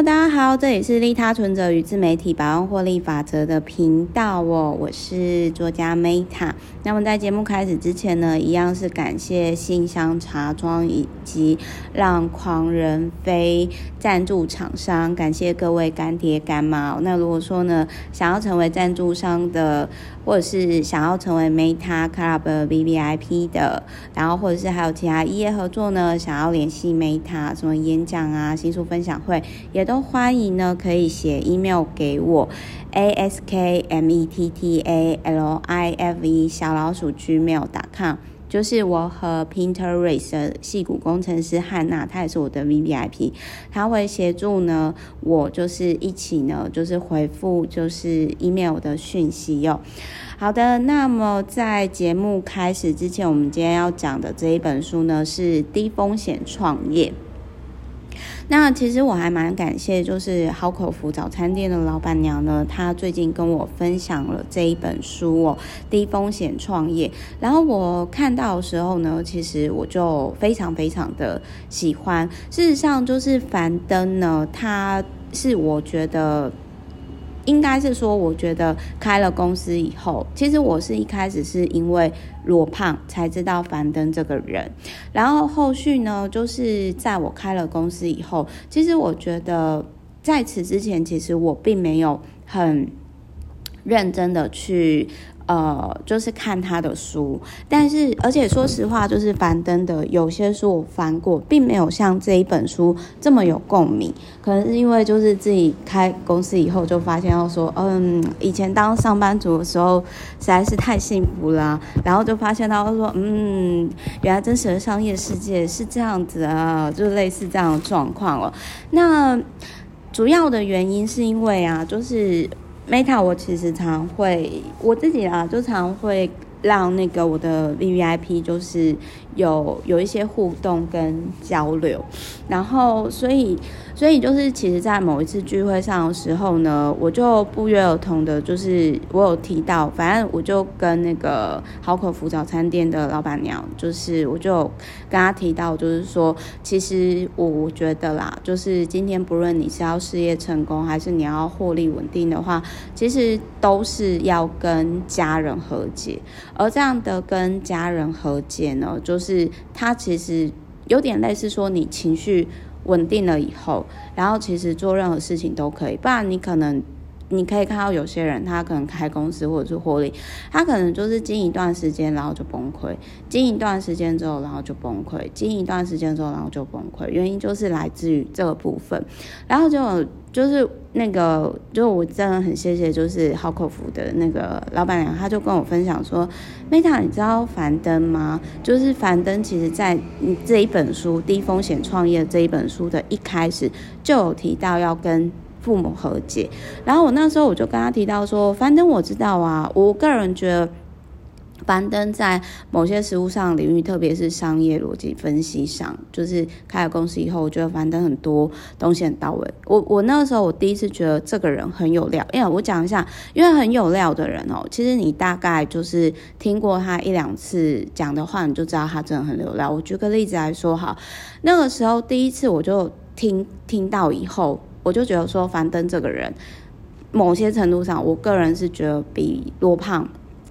Hello，大家好，这里是利他存折与自媒体百万获利法则的频道哦，我是作家 Meta。那么在节目开始之前呢，一样是感谢信箱茶庄以及让狂人飞赞助厂商，感谢各位干爹干妈。那如果说呢，想要成为赞助商的，或者是想要成为 Meta Club VVIP 的，然后或者是还有其他异业合作呢，想要联系 Meta 什么演讲啊、新书分享会，也都欢欢迎呢，可以写 email 给我。A S K M E T T A L I F E 小老鼠 gmail.com，就是我和 Pinterest 的矽谷工程师汉娜，她也是我的 V V I P，她会协助呢，我就是一起呢，就是回复就是 email 的讯息哟。好的，那么在节目开始之前，我们今天要讲的这一本书呢，是低风险创业。那其实我还蛮感谢，就是好口福早餐店的老板娘呢，她最近跟我分享了这一本书哦，低风险创业。然后我看到的时候呢，其实我就非常非常的喜欢。事实上，就是樊登呢，他是我觉得。应该是说，我觉得开了公司以后，其实我是一开始是因为罗胖才知道樊登这个人，然后后续呢，就是在我开了公司以后，其实我觉得在此之前，其实我并没有很认真的去。呃，就是看他的书，但是而且说实话，就是樊登的有些书我翻过，并没有像这一本书这么有共鸣。可能是因为就是自己开公司以后，就发现要说，嗯，以前当上班族的时候实在是太幸福了啊，然后就发现他说，嗯，原来真实的商业世界是这样子啊，就类似这样的状况了。那主要的原因是因为啊，就是。Meta，我其实常会我自己啊，就常会让那个我的 VVIP 就是有有一些互动跟交流，然后所以。所以就是，其实，在某一次聚会上的时候呢，我就不约而同的，就是我有提到，反正我就跟那个好口福早餐店的老板娘，就是我就跟她提到，就是说，其实我我觉得啦，就是今天不论你是要事业成功，还是你要获利稳定的话，其实都是要跟家人和解，而这样的跟家人和解呢，就是他其实有点类似说你情绪。稳定了以后，然后其实做任何事情都可以。不然你可能，你可以看到有些人，他可能开公司或者是获利，他可能就是经一段时间，然后就崩溃；经一段时间之后，然后就崩溃；经一段时间之后，然后就崩溃。原因就是来自于这个部分，然后就。就是那个，就我真的很谢谢，就是好口福的那个老板娘，她就跟我分享说，Meta，你知道樊登吗？就是樊登，其实在这一本书《低风险创业》这一本书的一开始就有提到要跟父母和解，然后我那时候我就跟他提到说，樊登我知道啊，我个人觉得。樊登在某些实物上领域，特别是商业逻辑分析上，就是开了公司以后，我觉得樊登很多东西很到位。我我那个时候我第一次觉得这个人很有料，因为我讲一下，因为很有料的人哦，其实你大概就是听过他一两次讲的话，你就知道他真的很有料。我举个例子来说哈，那个时候第一次我就听听到以后，我就觉得说樊登这个人，某些程度上，我个人是觉得比罗胖。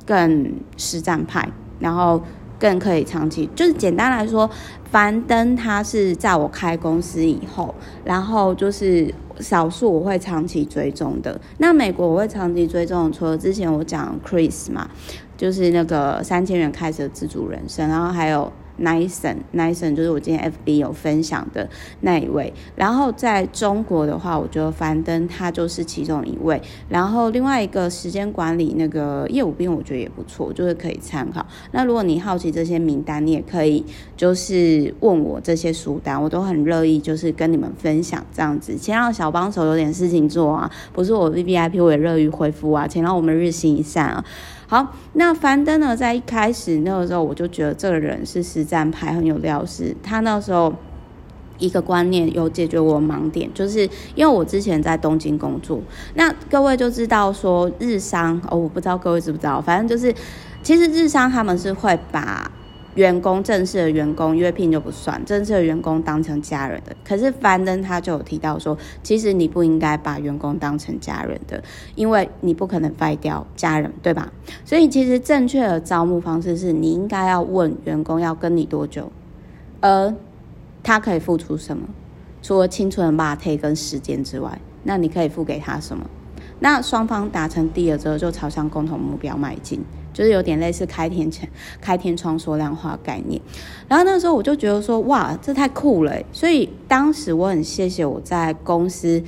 更实战派，然后更可以长期。就是简单来说，樊登他是在我开公司以后，然后就是少数我会长期追踪的。那美国我会长期追踪，除了之前我讲 Chris 嘛，就是那个三千元开始的自主人生，然后还有。Nyson，Nyson 就是我今天 FB 有分享的那一位。然后在中国的话，我觉得樊登他就是其中一位。然后另外一个时间管理那个业务兵，我觉得也不错，就是可以参考。那如果你好奇这些名单，你也可以就是问我这些书单，我都很乐意就是跟你们分享这样子。请让小帮手有点事情做啊，不是我 VVIP 我也乐于回复啊，请让我们日行一善啊。好，那樊登呢，在一开始那个时候，我就觉得这个人是实战派，很有料。是他那时候一个观念有解决我盲点，就是因为我之前在东京工作，那各位就知道说日商哦，我不知道各位知不知道，反正就是其实日商他们是会把员工正式的员工约聘就不算，正式的员工当成家人的。可是樊登他就有提到说，其实你不应该把员工当成家人的，因为你不可能废掉家人，对吧？所以其实正确的招募方式是你应该要问员工要跟你多久，而他可以付出什么？除了青春的马特跟时间之外，那你可以付给他什么？那双方达成第二之后，就朝向共同目标迈进，就是有点类似开天前开天窗说亮话概念。然后那时候我就觉得说，哇，这太酷了！所以当时我很谢谢我在公司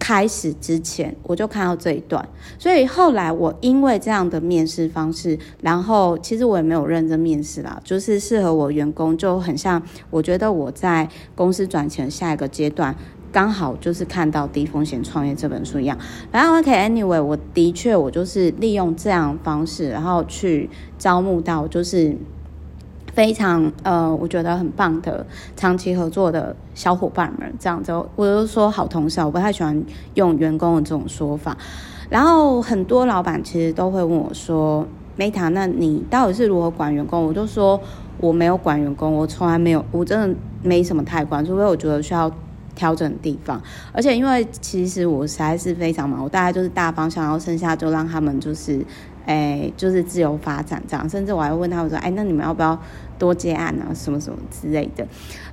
开始之前，我就看到这一段。所以后来我因为这样的面试方式，然后其实我也没有认真面试啦，就是适合我员工，就很像我觉得我在公司转型下一个阶段。刚好就是看到《低风险创业》这本书一样，然后 OK，Anyway，我的确我就是利用这样方式，然后去招募到就是非常呃，我觉得很棒的长期合作的小伙伴们。这样子，我就说好同事，我不太喜欢用员工的这种说法。然后很多老板其实都会问我说：“Meta，那你到底是如何管员工？”我就说我没有管员工，我从来没有，我真的没什么太管，除非我觉得需要。调整的地方，而且因为其实我实在是非常忙，我大概就是大方向，然后剩下就让他们就是，哎、就是自由发展这样。甚至我还问他们说，哎、那你们要不要多接案啊，什么什么之类的。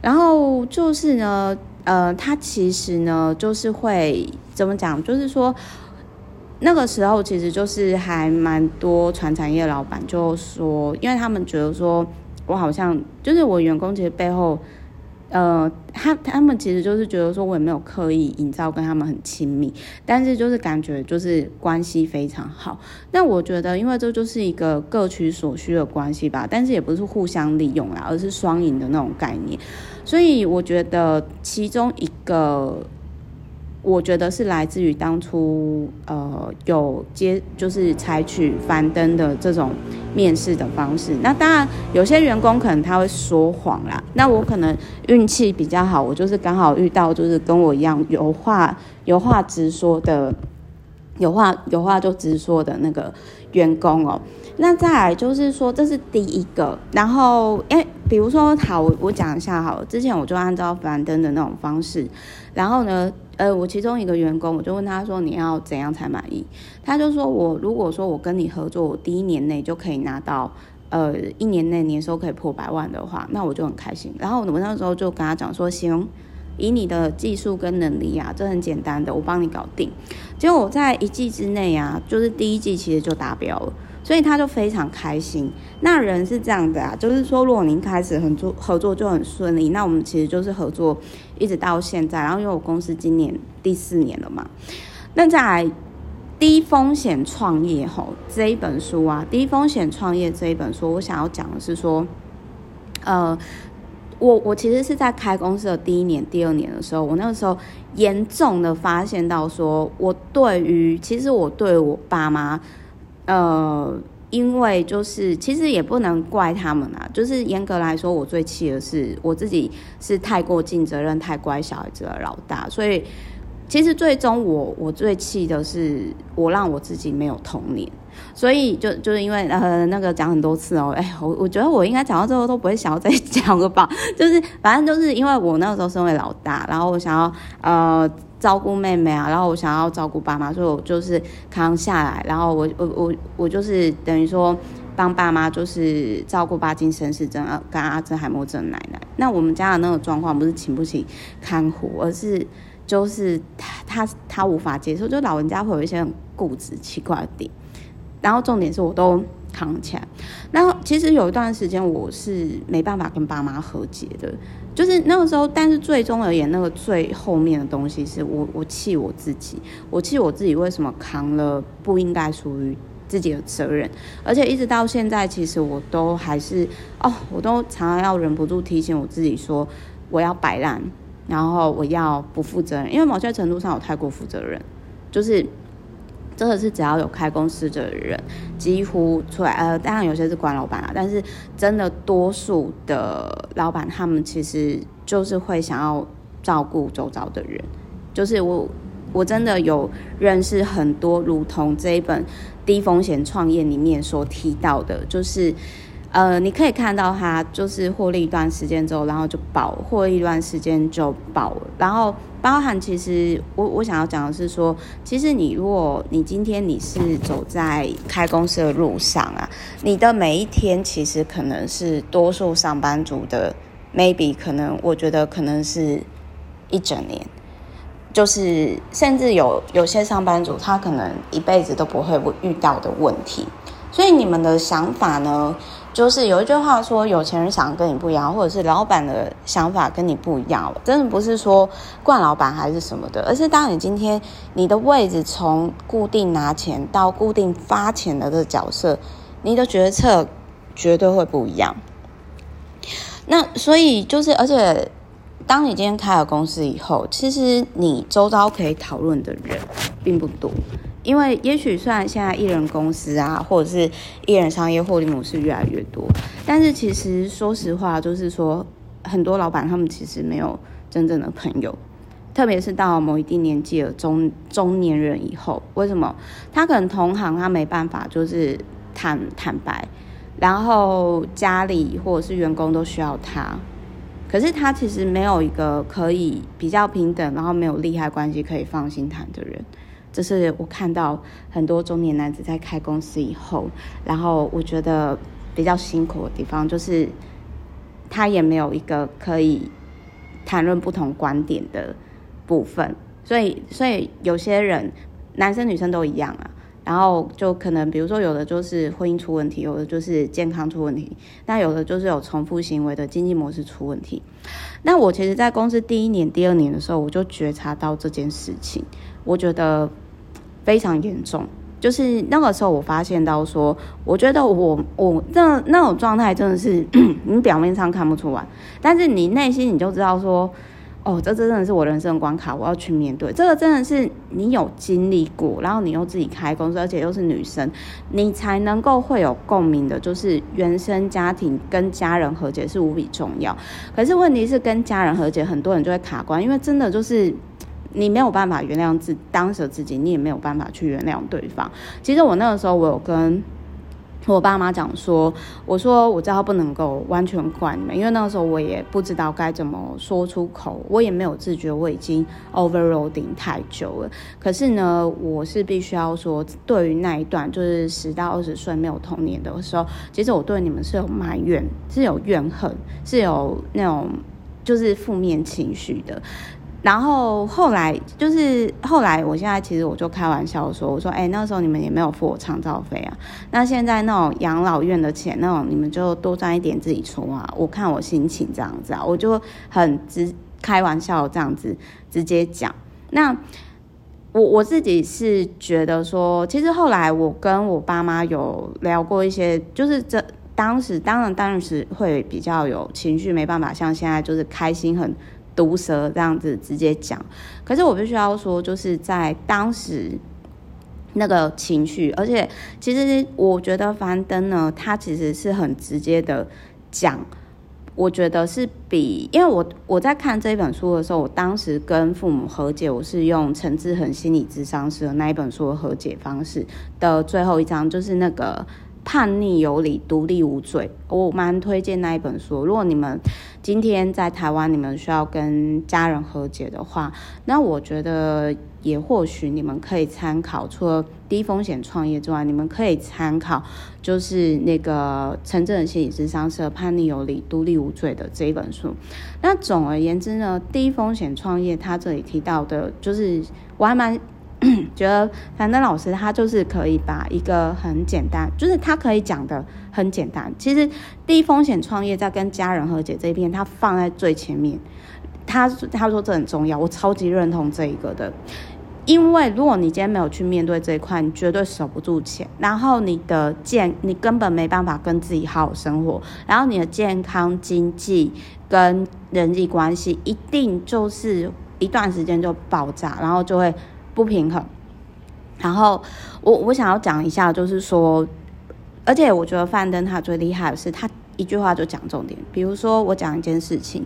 然后就是呢，呃，他其实呢，就是会怎么讲？就是说那个时候其实就是还蛮多传产业老板就说，因为他们觉得说我好像就是我员工其实背后。呃，他他们其实就是觉得说，我也没有刻意营造跟他们很亲密，但是就是感觉就是关系非常好。那我觉得，因为这就是一个各取所需的关系吧，但是也不是互相利用啦，而是双赢的那种概念。所以我觉得其中一个。我觉得是来自于当初呃有接就是采取翻登的这种面试的方式。那当然有些员工可能他会说谎啦。那我可能运气比较好，我就是刚好遇到就是跟我一样有话有话直说的，有话有话就直说的那个员工哦。那再来就是说这是第一个，然后诶，比如说好，我我讲一下好了，之前我就按照樊登的那种方式，然后呢。呃，我其中一个员工，我就问他说：“你要怎样才满意？”他就说：“我如果说我跟你合作，我第一年内就可以拿到，呃，一年内年收可以破百万的话，那我就很开心。”然后我那时候就跟他讲说：“行，以你的技术跟能力啊，这很简单的，我帮你搞定。”结果我在一季之内啊，就是第一季其实就达标了。所以他就非常开心。那人是这样的啊，就是说，如果您开始合作合作就很顺利，那我们其实就是合作一直到现在。然后因为我公司今年第四年了嘛，那再来低风险创业吼这一本书啊，低风险创业这一本书，我想要讲的是说，呃，我我其实是在开公司的第一年、第二年的时候，我那个时候严重的发现到说，我对于其实我对我爸妈。呃，因为就是其实也不能怪他们啊，就是严格来说，我最气的是我自己是太过尽责任、太乖小孩子的老大，所以其实最终我我最气的是我让我自己没有童年，所以就就是因为呃那个讲很多次哦，哎，我我觉得我应该讲到最后都不会想要再讲了吧，就是反正就是因为我那个时候身为老大，然后我想要呃。照顾妹妹啊，然后我想要照顾爸妈，所以我就是扛下来，然后我我我我就是等于说帮爸妈就是照顾巴金森氏症跟阿兹海默症奶奶。那我们家的那个状况不是请不起看护，而是就是他他他无法接受，就老人家会有一些很固执奇怪的点，然后重点是我都扛起来。然后其实有一段时间我是没办法跟爸妈和解的。就是那个时候，但是最终而言，那个最后面的东西是我，我气我自己，我气我自己为什么扛了不应该属于自己的责任，而且一直到现在，其实我都还是哦，我都常常要忍不住提醒我自己说，我要摆烂，然后我要不负责任，因为某些程度上我太过负责任，就是。真的是只要有开公司的人，几乎出来呃，当然有些是官老板啊，但是真的多数的老板，他们其实就是会想要照顾周遭的人。就是我我真的有认识很多，如同这一本低风险创业里面所提到的，就是呃，你可以看到它就是获利一段时间之后，然后就爆，获利一段时间就爆。然后包含其实我我想要讲的是说，其实你如果你今天你是走在开公司的路上啊，你的每一天其实可能是多数上班族的，maybe 可能我觉得可能是一整年。就是，甚至有有些上班族，他可能一辈子都不会遇到的问题。所以你们的想法呢，就是有一句话说，有钱人想跟你不一样，或者是老板的想法跟你不一样。真的不是说惯老板还是什么的，而是当你今天你的位置从固定拿钱到固定发钱的这个角色，你的决策绝对会不一样。那所以就是，而且。当你今天开了公司以后，其实你周遭可以讨论的人并不多，因为也许虽然现在艺人公司啊，或者是艺人商业获利模式越来越多，但是其实说实话，就是说很多老板他们其实没有真正的朋友，特别是到某一定年纪的中中年人以后，为什么？他可能同行他没办法就是坦坦白，然后家里或者是员工都需要他。可是他其实没有一个可以比较平等，然后没有利害关系可以放心谈的人。这是我看到很多中年男子在开公司以后，然后我觉得比较辛苦的地方，就是他也没有一个可以谈论不同观点的部分。所以，所以有些人，男生女生都一样啊。然后就可能，比如说有的就是婚姻出问题，有的就是健康出问题，那有的就是有重复行为的经济模式出问题。那我其实，在公司第一年、第二年的时候，我就觉察到这件事情，我觉得非常严重。就是那个时候，我发现到说，我觉得我我那那种状态真的是，你表面上看不出来，但是你内心你就知道说。哦，这真的是我人生关卡，我要去面对。这个真的是你有经历过，然后你又自己开公司，而且又是女生，你才能够会有共鸣的。就是原生家庭跟家人和解是无比重要。可是问题是跟家人和解，很多人就会卡关，因为真的就是你没有办法原谅自当时自己，你也没有办法去原谅对方。其实我那个时候，我有跟。我爸妈讲说，我说我知道不能够完全怪你们，因为那个时候我也不知道该怎么说出口，我也没有自觉我已经 overloading 太久了。可是呢，我是必须要说，对于那一段就是十到二十岁没有童年的时候，其实我对你们是有埋怨，是有怨恨，是有那种就是负面情绪的。然后后来就是后来，我现在其实我就开玩笑说，我说哎，那时候你们也没有付我创造费啊。那现在那种养老院的钱，那种你们就多赚一点自己出啊。我看我心情这样子啊，我就很直开玩笑这样子直接讲。那我我自己是觉得说，其实后来我跟我爸妈有聊过一些，就是这当时当然当时会比较有情绪，没办法像现在就是开心很。毒舌这样子直接讲，可是我必须要说，就是在当时那个情绪，而且其实我觉得樊登呢，他其实是很直接的讲，我觉得是比，因为我我在看这一本书的时候，我当时跟父母和解，我是用陈志恒心理咨商师的那一本书的和解方式的最后一章，就是那个。叛逆有理，独立无罪。我蛮推荐那一本书。如果你们今天在台湾，你们需要跟家人和解的话，那我觉得也或许你们可以参考。除了低风险创业之外，你们可以参考就是那个陈正的心理咨商社《叛逆有理，独立无罪》的这一本书。那总而言之呢，低风险创业，他这里提到的，就是我还蛮。觉得樊登老师他就是可以把一个很简单，就是他可以讲的很简单。其实低风险创业在跟家人和解这一篇，他放在最前面。他他说这很重要，我超级认同这一个的。因为如果你今天没有去面对这一块，你绝对守不住钱。然后你的健，你根本没办法跟自己好好生活。然后你的健康、经济跟人际关系，一定就是一段时间就爆炸，然后就会。不平衡，然后我我想要讲一下，就是说，而且我觉得范登他最厉害的是，他一句话就讲重点。比如说我讲一件事情，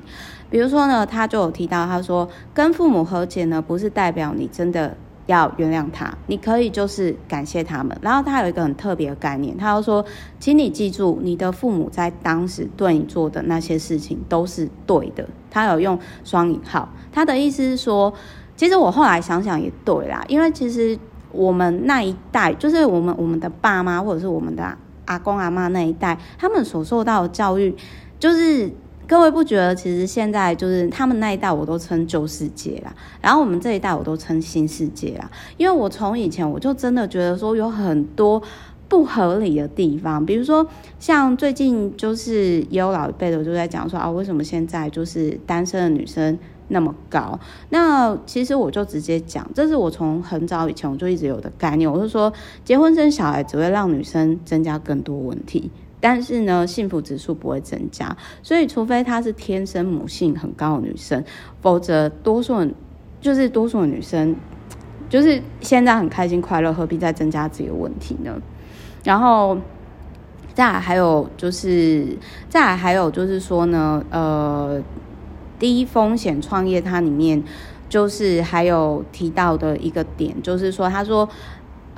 比如说呢，他就有提到，他说跟父母和解呢，不是代表你真的要原谅他，你可以就是感谢他们。然后他有一个很特别的概念，他就说，请你记住，你的父母在当时对你做的那些事情都是对的。他有用双引号，他的意思是说，其实我后来想想也对啦，因为其实我们那一代，就是我们我们的爸妈或者是我们的阿公阿妈那一代，他们所受到的教育，就是。各位不觉得，其实现在就是他们那一代，我都称旧世界啦，然后我们这一代，我都称新世界啦。因为我从以前我就真的觉得说有很多不合理的地方，比如说像最近就是也有老一辈的就在讲说啊，为什么现在就是单身的女生那么高？那其实我就直接讲，这是我从很早以前我就一直有的概念，我是说结婚生小孩只会让女生增加更多问题。但是呢，幸福指数不会增加，所以除非她是天生母性很高的女生，否则多数就是多数女生，就是现在很开心快乐，何必再增加自己的问题呢？然后再来还有就是再来还有就是说呢，呃，低风险创业它里面就是还有提到的一个点，就是说他说。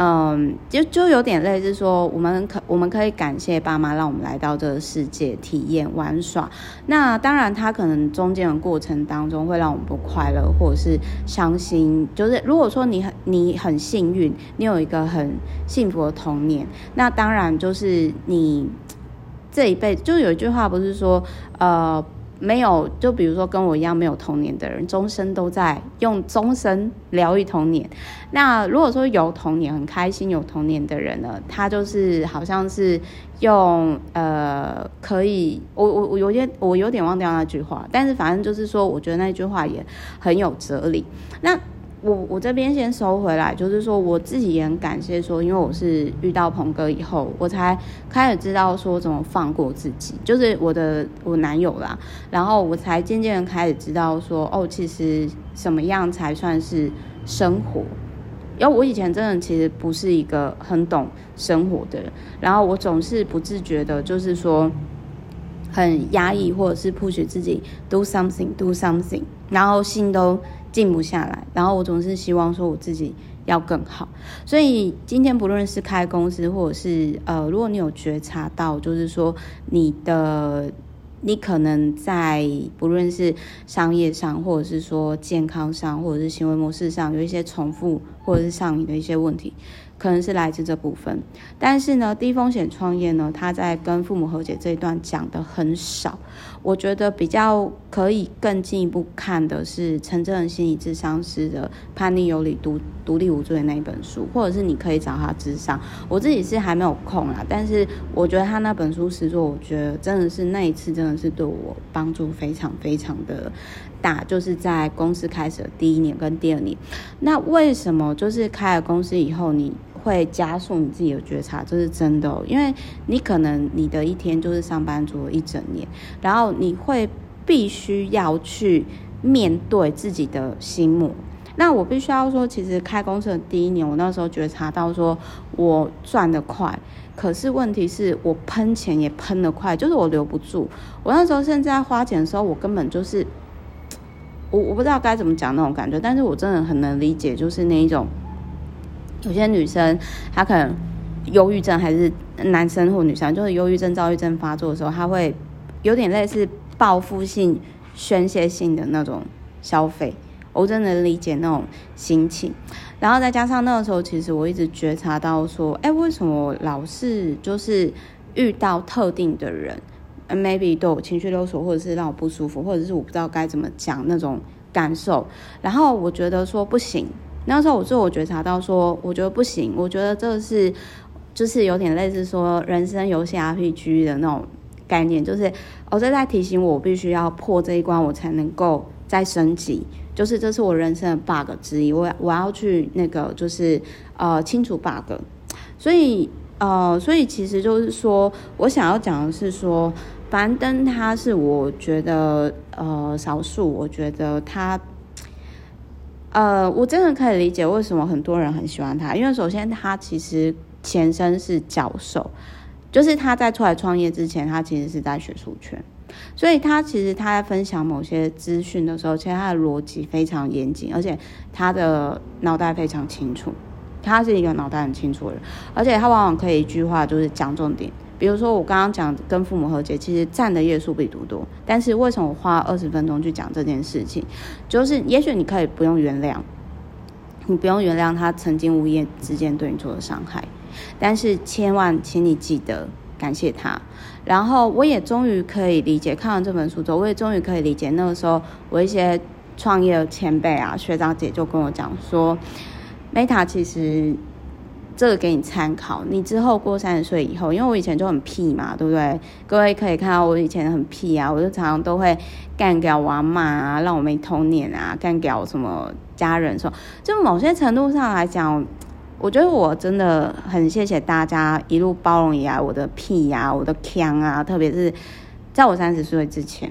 嗯，就就有点类似说，我们可我们可以感谢爸妈，让我们来到这个世界体验玩耍。那当然，他可能中间的过程当中会让我们不快乐，或者是伤心。就是如果说你很你很幸运，你有一个很幸福的童年，那当然就是你这一辈子。就有一句话不是说，呃。没有，就比如说跟我一样没有童年的人，终身都在用终身疗愈童年。那如果说有童年很开心有童年的人呢，他就是好像是用呃可以，我我我有点我有点忘掉那句话，但是反正就是说，我觉得那句话也很有哲理。那。我我这边先收回来，就是说我自己也很感谢说，因为我是遇到鹏哥以后，我才开始知道说怎么放过自己，就是我的我男友啦，然后我才渐渐开始知道说，哦，其实什么样才算是生活？因为我以前真的其实不是一个很懂生活的人，然后我总是不自觉的，就是说很压抑，或者是 push 自己 do something do something，然后心都。静不下来，然后我总是希望说我自己要更好，所以今天不论是开公司，或者是呃，如果你有觉察到，就是说你的你可能在不论是商业上，或者是说健康上，或者是行为模式上有一些重复，或者是上瘾的一些问题。可能是来自这部分，但是呢，低风险创业呢，他在跟父母和解这一段讲的很少。我觉得比较可以更进一步看的是陈真仁心理智商师的《叛逆有理独独立无罪》的那一本书，或者是你可以找他咨商。我自己是还没有空啦，但是我觉得他那本书实作，我觉得真的是那一次真的是对我帮助非常非常的大。就是在公司开始的第一年跟第二年，那为什么就是开了公司以后你？会加速你自己的觉察，这是真的，因为你可能你的一天就是上班族一整年，然后你会必须要去面对自己的心魔。那我必须要说，其实开公司的第一年，我那时候觉察到说，我赚得快，可是问题是我喷钱也喷得快，就是我留不住。我那时候甚至在花钱的时候，我根本就是我我不知道该怎么讲那种感觉，但是我真的很能理解，就是那一种。有些女生，她可能忧郁症，还是男生或女生，就是忧郁症、躁郁症发作的时候，她会有点类似报复性、宣泄性的那种消费。我真的理解那种心情。然后再加上那个时候，其实我一直觉察到说，哎，为什么老是就是遇到特定的人，maybe 对我情绪勒索，或者是让我不舒服，或者是我不知道该怎么讲那种感受。然后我觉得说不行。那时候我自我觉察到说，我觉得不行，我觉得这是就是有点类似说人生游戏 RPG 的那种概念，就是我在在提醒我，我必须要破这一关，我才能够再升级。就是这是我人生的 bug 之一，我我要去那个就是呃清除 bug。所以呃，所以其实就是说我想要讲的是说，樊登他是我觉得呃少数，我觉得他。呃，我真的可以理解为什么很多人很喜欢他，因为首先他其实前身是教授，就是他在出来创业之前，他其实是在学术圈，所以他其实他在分享某些资讯的时候，其实他的逻辑非常严谨，而且他的脑袋非常清楚。他是一个脑袋很清楚的人，而且他往往可以一句话就是讲重点。比如说我刚刚讲跟父母和解，其实占的页数比读多，但是为什么我花二十分钟去讲这件事情？就是也许你可以不用原谅，你不用原谅他曾经无意之间对你做的伤害，但是千万请你记得感谢他。然后我也终于可以理解，看完这本书之后，我也终于可以理解那个时候我一些创业前辈啊、学长姐就跟我讲说，Meta 其实。这个给你参考，你之后过三十岁以后，因为我以前就很屁嘛，对不对？各位可以看到我以前很屁啊，我就常常都会干掉我妈啊，让我没童年啊，干掉什么家人说，就某些程度上来讲，我觉得我真的很谢谢大家一路包容以来我的屁呀、啊，我的锵啊，特别是在我三十岁之前，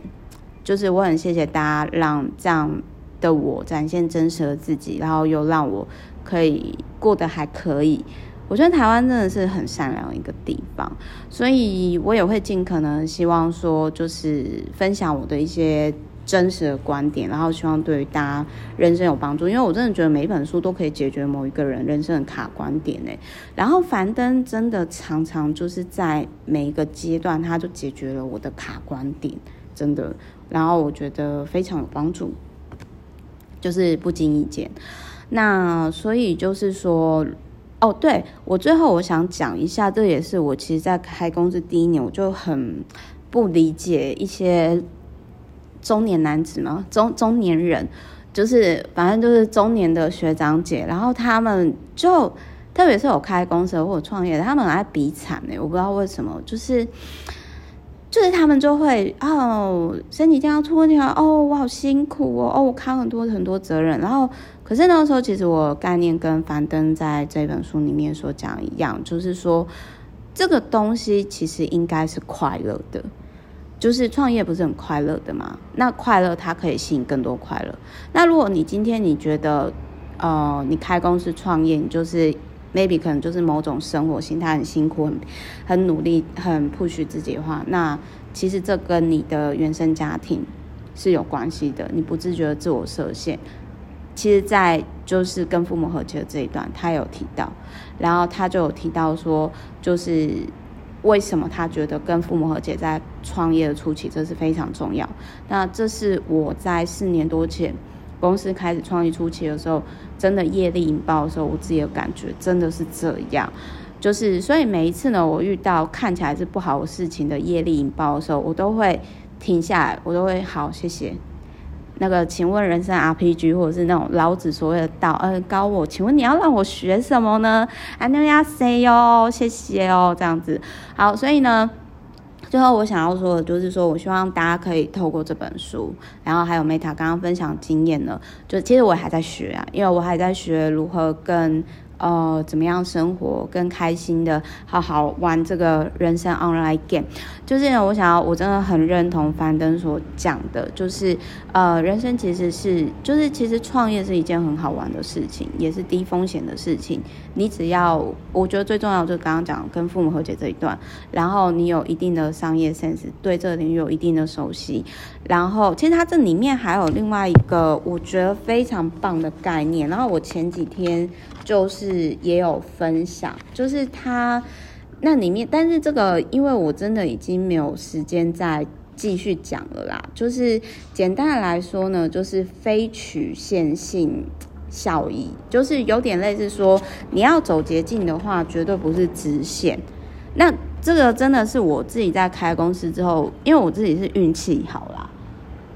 就是我很谢谢大家让这样的我展现真实的自己，然后又让我。可以过得还可以，我觉得台湾真的是很善良一个地方，所以我也会尽可能希望说，就是分享我的一些真实的观点，然后希望对于大家人生有帮助。因为我真的觉得每一本书都可以解决某一个人人生的卡观点呢。然后樊登真的常常就是在每一个阶段，他就解决了我的卡观点，真的。然后我觉得非常有帮助，就是不经意间。那所以就是说，哦，对，我最后我想讲一下，这也是我其实，在开公司第一年，我就很不理解一些中年男子嘛，中中年人，就是反正就是中年的学长姐，然后他们就特别是有开公司或者创业的，他们很爱比惨欸，我不知道为什么，就是。就是他们就会哦，身体这样出问题了哦，我好辛苦哦，哦，我扛很多很多责任。然后，可是那个时候，其实我概念跟樊登在这本书里面所讲一样，就是说这个东西其实应该是快乐的，就是创业不是很快乐的吗？那快乐它可以吸引更多快乐。那如果你今天你觉得，呃，你开公司创业，你就是。maybe 可能就是某种生活心态很辛苦，很很努力，很 push 自己的话，那其实这跟你的原生家庭是有关系的。你不自觉的自我设限，其实，在就是跟父母和解的这一段，他有提到，然后他就有提到说，就是为什么他觉得跟父母和解在创业的初期这是非常重要。那这是我在四年多前。公司开始创业初期的时候，真的业力引爆的时候，我自己的感觉真的是这样，就是所以每一次呢，我遇到看起来是不好的事情的业力引爆的时候，我都会停下来，我都会好谢谢。那个请问人生 RPG 或者是那种老子所谓的道，嗯、呃，高我，请问你要让我学什么呢？啊妞亚 say 哟，谢谢哦，这样子。好，所以呢。最后我想要说的就是说，我希望大家可以透过这本书，然后还有 Meta 刚刚分享经验呢，就其实我还在学啊，因为我还在学如何跟呃，怎么样生活更开心的，好好玩这个人生 online game，就是我想要，我真的很认同樊登所讲的，就是呃，人生其实是，就是其实创业是一件很好玩的事情，也是低风险的事情。你只要，我觉得最重要就是刚刚讲跟父母和解这一段，然后你有一定的商业 sense，对这个领域有一定的熟悉，然后其实它这里面还有另外一个我觉得非常棒的概念，然后我前几天。就是也有分享，就是他那里面，但是这个因为我真的已经没有时间再继续讲了啦。就是简单的来说呢，就是非曲线性效益，就是有点类似说，你要走捷径的话，绝对不是直线。那这个真的是我自己在开公司之后，因为我自己是运气好啦，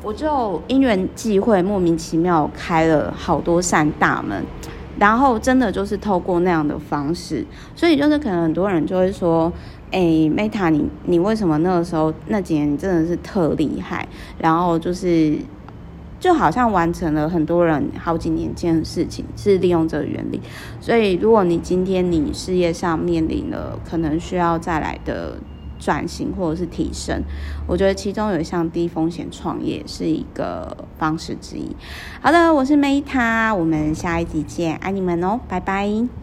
我就因缘际会，莫名其妙开了好多扇大门。然后真的就是透过那样的方式，所以就是可能很多人就会说：“哎，Meta，你你为什么那个时候那几年你真的是特厉害？然后就是就好像完成了很多人好几年前的事情，是利用这个原理。所以如果你今天你事业上面临了可能需要再来的。”转型或者是提升，我觉得其中有一项低风险创业是一个方式之一。好的，我是 Meta，我们下一集见，爱你们哦，拜拜。